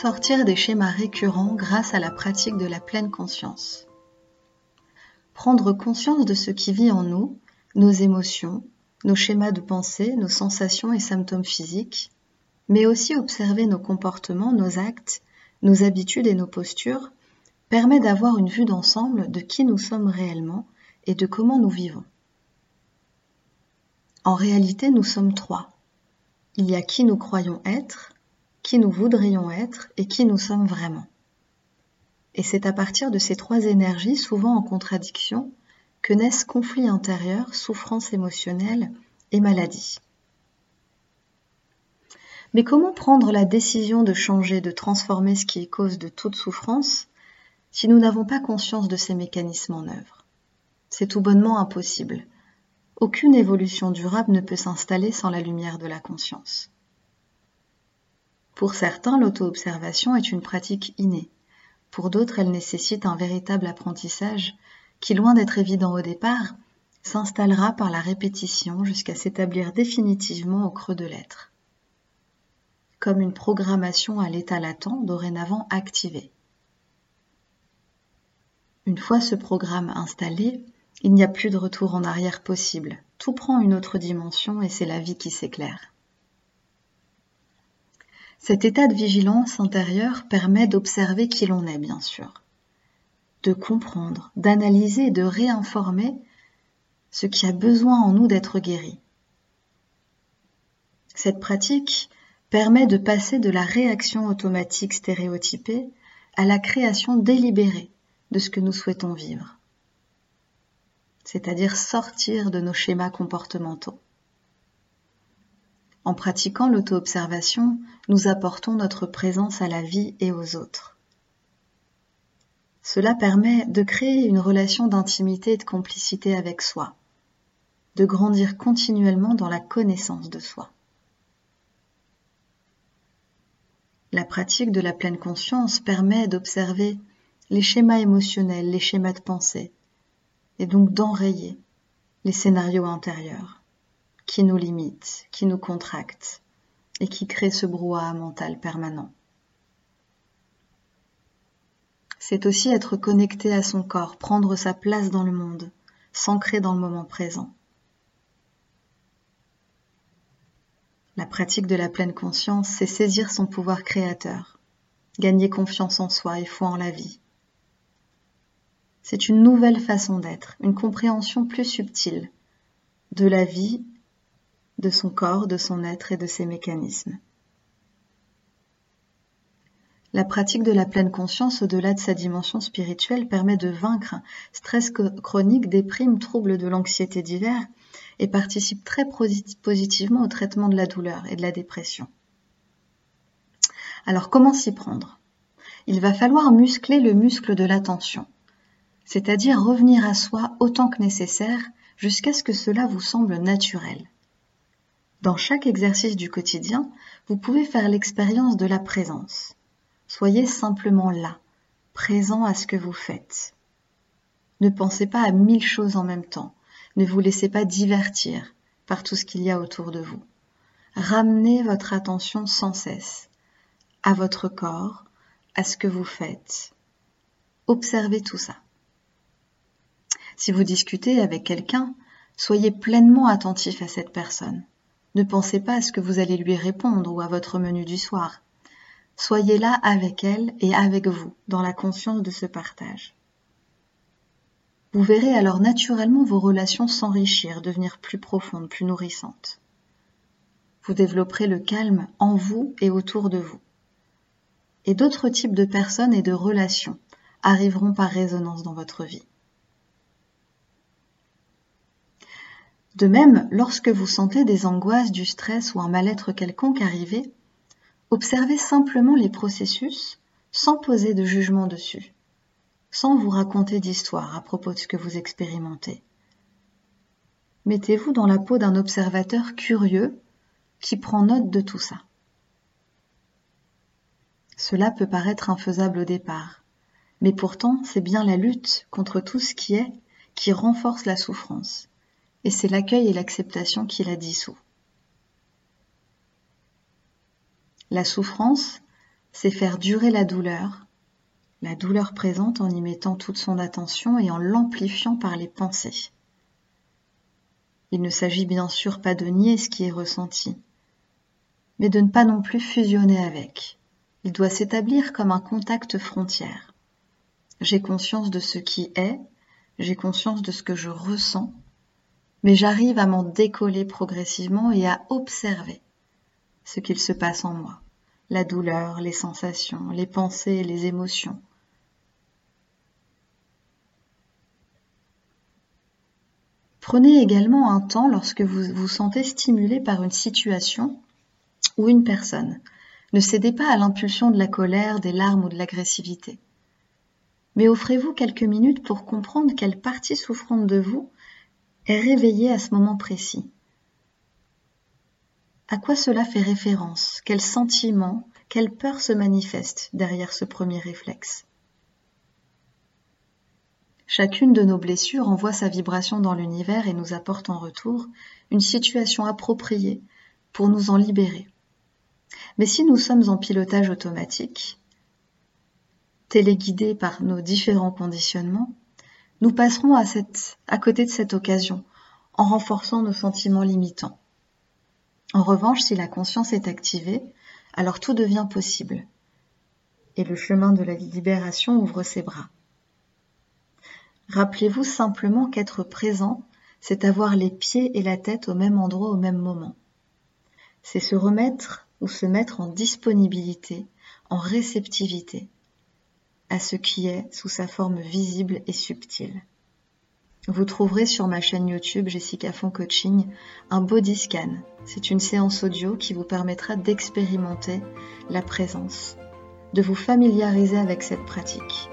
Sortir des schémas récurrents grâce à la pratique de la pleine conscience. Prendre conscience de ce qui vit en nous, nos émotions, nos schémas de pensée, nos sensations et symptômes physiques, mais aussi observer nos comportements, nos actes, nos habitudes et nos postures, permet d'avoir une vue d'ensemble de qui nous sommes réellement et de comment nous vivons. En réalité, nous sommes trois. Il y a qui nous croyons être, qui nous voudrions être et qui nous sommes vraiment. Et c'est à partir de ces trois énergies, souvent en contradiction, que naissent conflits intérieurs, souffrances émotionnelles et maladies. Mais comment prendre la décision de changer, de transformer ce qui est cause de toute souffrance si nous n'avons pas conscience de ces mécanismes en œuvre? C'est tout bonnement impossible. Aucune évolution durable ne peut s'installer sans la lumière de la conscience. Pour certains, l'auto-observation est une pratique innée. Pour d'autres, elle nécessite un véritable apprentissage qui, loin d'être évident au départ, s'installera par la répétition jusqu'à s'établir définitivement au creux de l'être. Comme une programmation à l'état latent dorénavant activée. Une fois ce programme installé, il n'y a plus de retour en arrière possible. Tout prend une autre dimension et c'est la vie qui s'éclaire. Cet état de vigilance intérieure permet d'observer qui l'on est, bien sûr de comprendre, d'analyser et de réinformer ce qui a besoin en nous d'être guéri. Cette pratique permet de passer de la réaction automatique stéréotypée à la création délibérée de ce que nous souhaitons vivre, c'est-à-dire sortir de nos schémas comportementaux. En pratiquant l'auto-observation, nous apportons notre présence à la vie et aux autres. Cela permet de créer une relation d'intimité et de complicité avec soi, de grandir continuellement dans la connaissance de soi. La pratique de la pleine conscience permet d'observer les schémas émotionnels, les schémas de pensée, et donc d'enrayer les scénarios intérieurs qui nous limitent, qui nous contractent et qui créent ce brouhaha mental permanent c'est aussi être connecté à son corps, prendre sa place dans le monde, s'ancrer dans le moment présent. La pratique de la pleine conscience, c'est saisir son pouvoir créateur, gagner confiance en soi et foi en la vie. C'est une nouvelle façon d'être, une compréhension plus subtile de la vie, de son corps, de son être et de ses mécanismes. La pratique de la pleine conscience au-delà de sa dimension spirituelle permet de vaincre stress chronique, déprime, troubles de l'anxiété divers et participe très positivement au traitement de la douleur et de la dépression. Alors comment s'y prendre? Il va falloir muscler le muscle de l'attention, c'est-à-dire revenir à soi autant que nécessaire jusqu'à ce que cela vous semble naturel. Dans chaque exercice du quotidien, vous pouvez faire l'expérience de la présence. Soyez simplement là, présent à ce que vous faites. Ne pensez pas à mille choses en même temps. Ne vous laissez pas divertir par tout ce qu'il y a autour de vous. Ramenez votre attention sans cesse à votre corps, à ce que vous faites. Observez tout ça. Si vous discutez avec quelqu'un, soyez pleinement attentif à cette personne. Ne pensez pas à ce que vous allez lui répondre ou à votre menu du soir. Soyez là avec elle et avec vous, dans la conscience de ce partage. Vous verrez alors naturellement vos relations s'enrichir, devenir plus profondes, plus nourrissantes. Vous développerez le calme en vous et autour de vous. Et d'autres types de personnes et de relations arriveront par résonance dans votre vie. De même, lorsque vous sentez des angoisses, du stress ou un mal-être quelconque arriver, Observez simplement les processus sans poser de jugement dessus, sans vous raconter d'histoire à propos de ce que vous expérimentez. Mettez-vous dans la peau d'un observateur curieux qui prend note de tout ça. Cela peut paraître infaisable au départ, mais pourtant c'est bien la lutte contre tout ce qui est qui renforce la souffrance, et c'est l'accueil et l'acceptation qui la dissout. La souffrance, c'est faire durer la douleur, la douleur présente en y mettant toute son attention et en l'amplifiant par les pensées. Il ne s'agit bien sûr pas de nier ce qui est ressenti, mais de ne pas non plus fusionner avec. Il doit s'établir comme un contact frontière. J'ai conscience de ce qui est, j'ai conscience de ce que je ressens, mais j'arrive à m'en décoller progressivement et à observer ce qu'il se passe en moi, la douleur, les sensations, les pensées, les émotions. Prenez également un temps lorsque vous vous sentez stimulé par une situation ou une personne. Ne cédez pas à l'impulsion de la colère, des larmes ou de l'agressivité. Mais offrez-vous quelques minutes pour comprendre quelle partie souffrante de vous est réveillée à ce moment précis. À quoi cela fait référence? Quel sentiment, quelle peur se manifeste derrière ce premier réflexe? Chacune de nos blessures envoie sa vibration dans l'univers et nous apporte en retour une situation appropriée pour nous en libérer. Mais si nous sommes en pilotage automatique, téléguidés par nos différents conditionnements, nous passerons à, côté de cette occasion en renforçant nos sentiments limitants. En revanche, si la conscience est activée, alors tout devient possible. Et le chemin de la libération ouvre ses bras. Rappelez-vous simplement qu'être présent, c'est avoir les pieds et la tête au même endroit au même moment. C'est se remettre ou se mettre en disponibilité, en réceptivité à ce qui est sous sa forme visible et subtile. Vous trouverez sur ma chaîne YouTube Jessica Font Coaching un body scan. C'est une séance audio qui vous permettra d'expérimenter la présence, de vous familiariser avec cette pratique